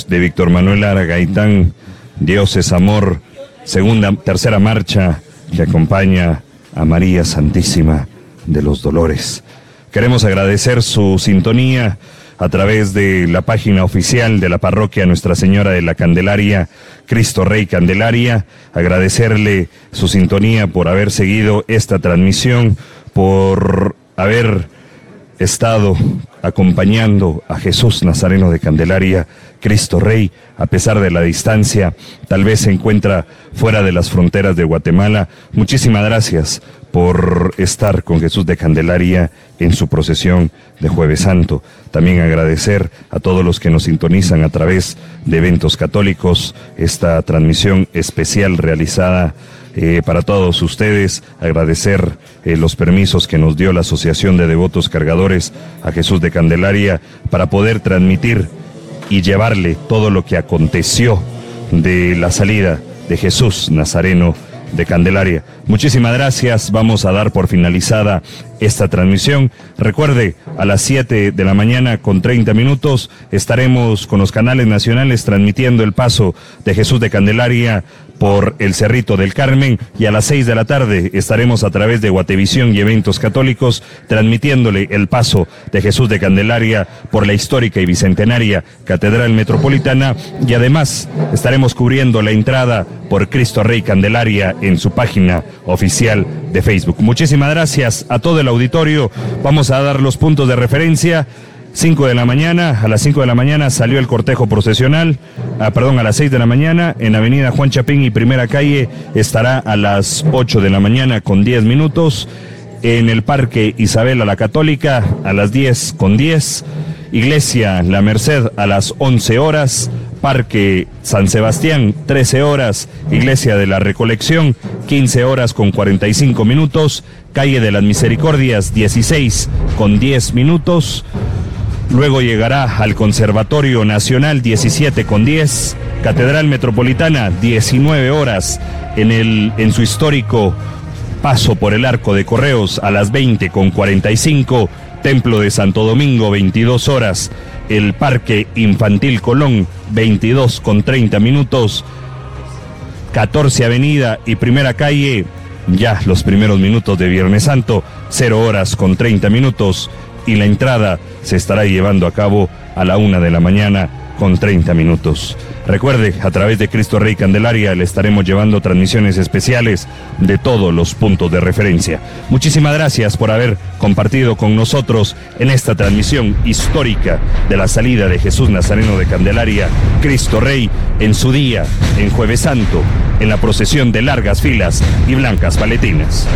De Víctor Manuel Lara Gaitán, Dios es amor, segunda, tercera marcha que acompaña a María Santísima de los Dolores. Queremos agradecer su sintonía a través de la página oficial de la parroquia Nuestra Señora de la Candelaria, Cristo Rey Candelaria, agradecerle su sintonía por haber seguido esta transmisión, por haber estado acompañando a Jesús Nazareno de Candelaria, Cristo Rey, a pesar de la distancia, tal vez se encuentra fuera de las fronteras de Guatemala. Muchísimas gracias por estar con Jesús de Candelaria en su procesión de Jueves Santo. También agradecer a todos los que nos sintonizan a través de eventos católicos esta transmisión especial realizada eh, para todos ustedes, agradecer eh, los permisos que nos dio la Asociación de Devotos Cargadores a Jesús de Candelaria para poder transmitir y llevarle todo lo que aconteció de la salida de Jesús Nazareno de Candelaria. Muchísimas gracias. Vamos a dar por finalizada esta transmisión. Recuerde, a las 7 de la mañana con 30 minutos estaremos con los canales nacionales transmitiendo el paso de Jesús de Candelaria por el Cerrito del Carmen y a las 6 de la tarde estaremos a través de Guatevisión y eventos católicos transmitiéndole el paso de Jesús de Candelaria por la histórica y bicentenaria Catedral Metropolitana y además estaremos cubriendo la entrada por Cristo Rey Candelaria en su página oficial de Facebook. Muchísimas gracias a todo el auditorio. Vamos a dar los puntos de referencia. 5 de la mañana, a las 5 de la mañana salió el cortejo procesional, ah, perdón, a las 6 de la mañana en Avenida Juan Chapín y Primera Calle estará a las 8 de la mañana con 10 minutos, en el Parque Isabela la Católica a las 10 con 10, Iglesia La Merced a las 11 horas, Parque San Sebastián, 13 horas, Iglesia de la Recolección, 15 horas con 45 minutos, Calle de las Misericordias, 16 con 10 minutos. Luego llegará al Conservatorio Nacional 17 con 10, Catedral Metropolitana 19 horas en, el, en su histórico paso por el Arco de Correos a las 20 con 45, Templo de Santo Domingo 22 horas, el Parque Infantil Colón 22 con 30 minutos, 14 Avenida y Primera Calle, ya los primeros minutos de Viernes Santo, 0 horas con 30 minutos. Y la entrada se estará llevando a cabo a la una de la mañana con 30 minutos. Recuerde, a través de Cristo Rey Candelaria le estaremos llevando transmisiones especiales de todos los puntos de referencia. Muchísimas gracias por haber compartido con nosotros en esta transmisión histórica de la salida de Jesús Nazareno de Candelaria, Cristo Rey, en su día, en Jueves Santo, en la procesión de largas filas y blancas paletinas.